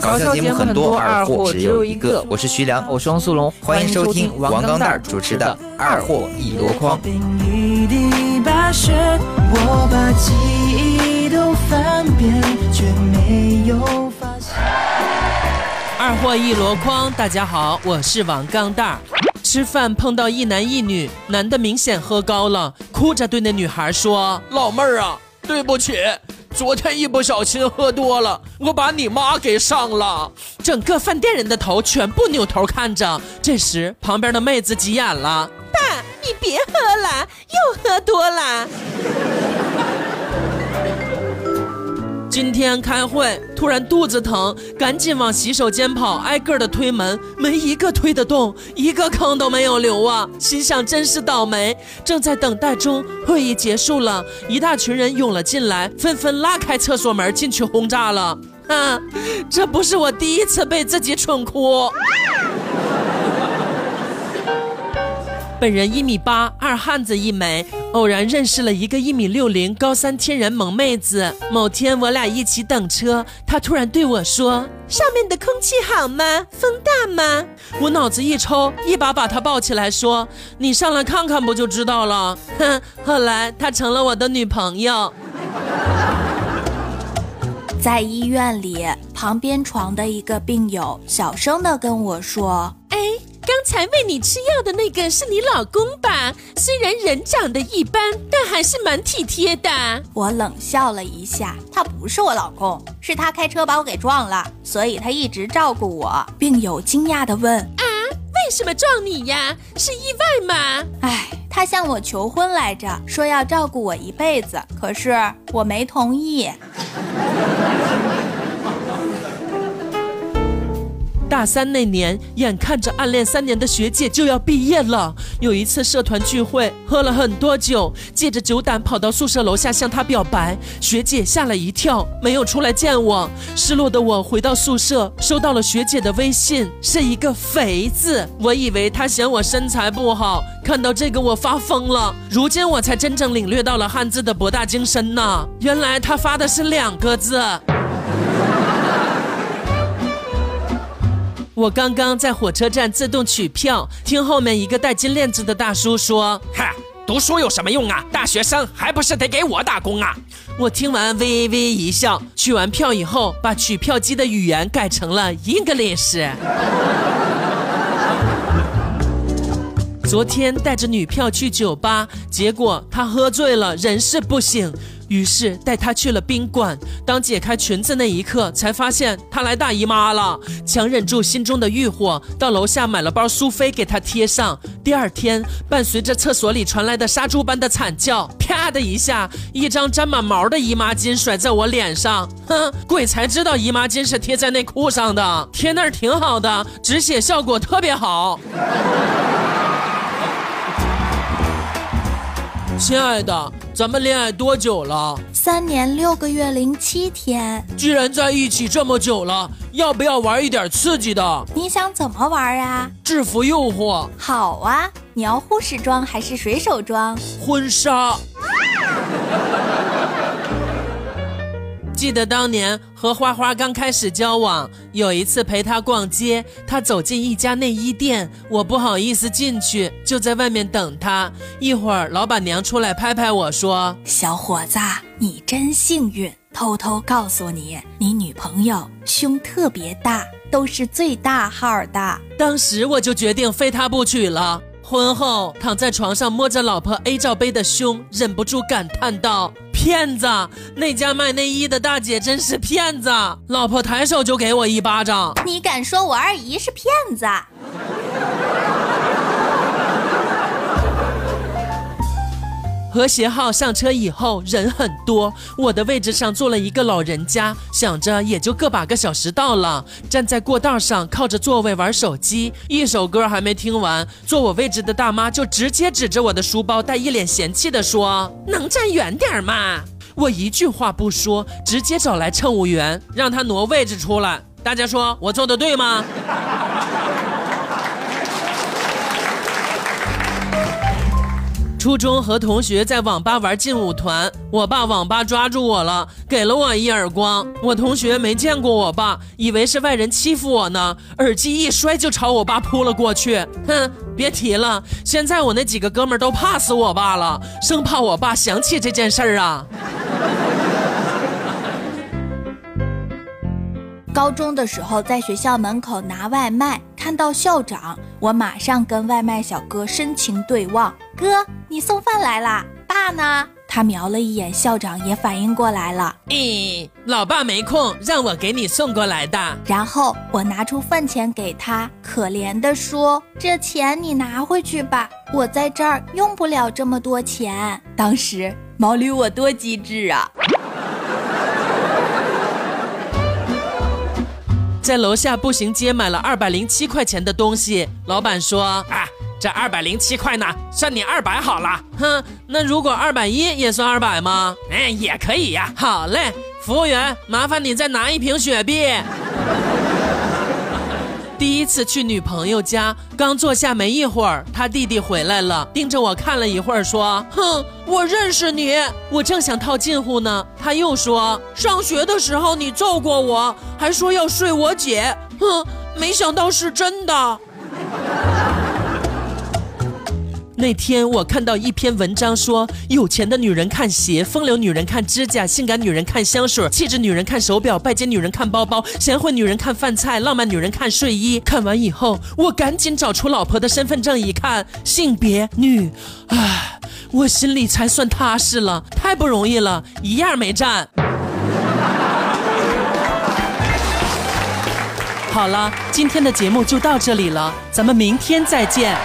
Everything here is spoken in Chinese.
搞笑节目很多，二货只有一个。我是徐良，我是汪苏泷，欢迎收听王钢蛋主持的《二货一箩筐》。二货一箩筐，大家好，我是王钢蛋。吃饭碰到一男一女，男的明显喝高了，哭着对那女孩说：“老妹儿啊，对不起。”昨天一不小心喝多了，我把你妈给上了。整个饭店人的头全部扭头看着。这时，旁边的妹子急眼了：“爸，你别喝了，又喝多了。”今天开会，突然肚子疼，赶紧往洗手间跑，挨个的推门，没一个推得动，一个坑都没有留啊！心想真是倒霉。正在等待中，会议结束了，一大群人涌了进来，纷纷拉开厕所门进去轰炸了。啊，这不是我第一次被自己蠢哭。本人一米八，二汉子一枚，偶然认识了一个一米六零、高三天然萌妹子。某天我俩一起等车，她突然对我说：“上面的空气好吗？风大吗？”我脑子一抽，一把把她抱起来说：“你上来看看不就知道了。”哼，后来她成了我的女朋友。在医院里，旁边床的一个病友小声的跟我说：“哎。”刚才喂你吃药的那个是你老公吧？虽然人长得一般，但还是蛮体贴的。我冷笑了一下，他不是我老公，是他开车把我给撞了，所以他一直照顾我。病友惊讶地问：“啊，为什么撞你呀？是意外吗？”唉，他向我求婚来着，说要照顾我一辈子，可是我没同意。大三那年，眼看着暗恋三年的学姐就要毕业了。有一次社团聚会，喝了很多酒，借着酒胆跑到宿舍楼下向她表白。学姐吓了一跳，没有出来见我。失落的我回到宿舍，收到了学姐的微信，是一个“肥”字。我以为她嫌我身材不好，看到这个我发疯了。如今我才真正领略到了汉字的博大精深呢。原来她发的是两个字。我刚刚在火车站自动取票，听后面一个戴金链子的大叔说：“嗨，读书有什么用啊？大学生还不是得给我打工啊！”我听完微微一笑，取完票以后，把取票机的语言改成了 English。昨天带着女票去酒吧，结果她喝醉了，人事不省。于是带她去了宾馆。当解开裙子那一刻，才发现她来大姨妈了。强忍住心中的欲火，到楼下买了包苏菲给她贴上。第二天，伴随着厕所里传来的杀猪般的惨叫，啪的一下，一张沾满毛的姨妈巾甩在我脸上。哼，鬼才知道姨妈巾是贴在内裤上的，贴那儿挺好的，止血效果特别好。亲爱的。咱们恋爱多久了？三年六个月零七天。既然在一起这么久了，要不要玩一点刺激的？你想怎么玩啊？制服诱惑。好啊，你要护士装还是水手装？婚纱。记得当年和花花刚开始交往，有一次陪她逛街，她走进一家内衣店，我不好意思进去，就在外面等她。一会儿，老板娘出来拍拍我说：“小伙子，你真幸运。偷偷告诉你，你女朋友胸特别大，都是最大号的。”当时我就决定非她不娶了。婚后躺在床上摸着老婆 A 罩杯的胸，忍不住感叹道。骗子！那家卖内衣的大姐真是骗子！老婆抬手就给我一巴掌。你敢说我二姨是骗子？和谐号上车以后人很多，我的位置上坐了一个老人家，想着也就个把个小时到了，站在过道上靠着座位玩手机，一首歌还没听完，坐我位置的大妈就直接指着我的书包，带一脸嫌弃的说：“能站远点吗？”我一句话不说，直接找来乘务员，让他挪位置出来。大家说我做的对吗？初中和同学在网吧玩劲舞团，我爸网吧抓住我了，给了我一耳光。我同学没见过我爸，以为是外人欺负我呢，耳机一摔就朝我爸扑了过去。哼，别提了，现在我那几个哥们都怕死我爸了，生怕我爸想起这件事儿啊。高中的时候，在学校门口拿外卖，看到校长，我马上跟外卖小哥深情对望。哥，你送饭来啦？爸呢？他瞄了一眼校长，也反应过来了。咦，老爸没空，让我给你送过来的。然后我拿出饭钱给他，可怜的说：“这钱你拿回去吧，我在这儿用不了这么多钱。”当时毛驴我多机智啊！在楼下步行街买了二百零七块钱的东西，老板说：“啊，这二百零七块呢，算你二百好了。哼，那如果二百一也算二百吗？哎，也可以呀。好嘞，服务员，麻烦你再拿一瓶雪碧。”第一次去女朋友家，刚坐下没一会儿，他弟弟回来了，盯着我看了一会儿，说：“哼，我认识你。”我正想套近乎呢，他又说：“上学的时候你揍过我，还说要睡我姐。”哼，没想到是真的。那天我看到一篇文章说，有钱的女人看鞋，风流女人看指甲，性感女人看香水，气质女人看手表，拜金女人看包包，贤惠女人看饭菜，浪漫女人看睡衣。看完以后，我赶紧找出老婆的身份证一看，性别女，唉，我心里才算踏实了。太不容易了，一样没占。好了，今天的节目就到这里了，咱们明天再见。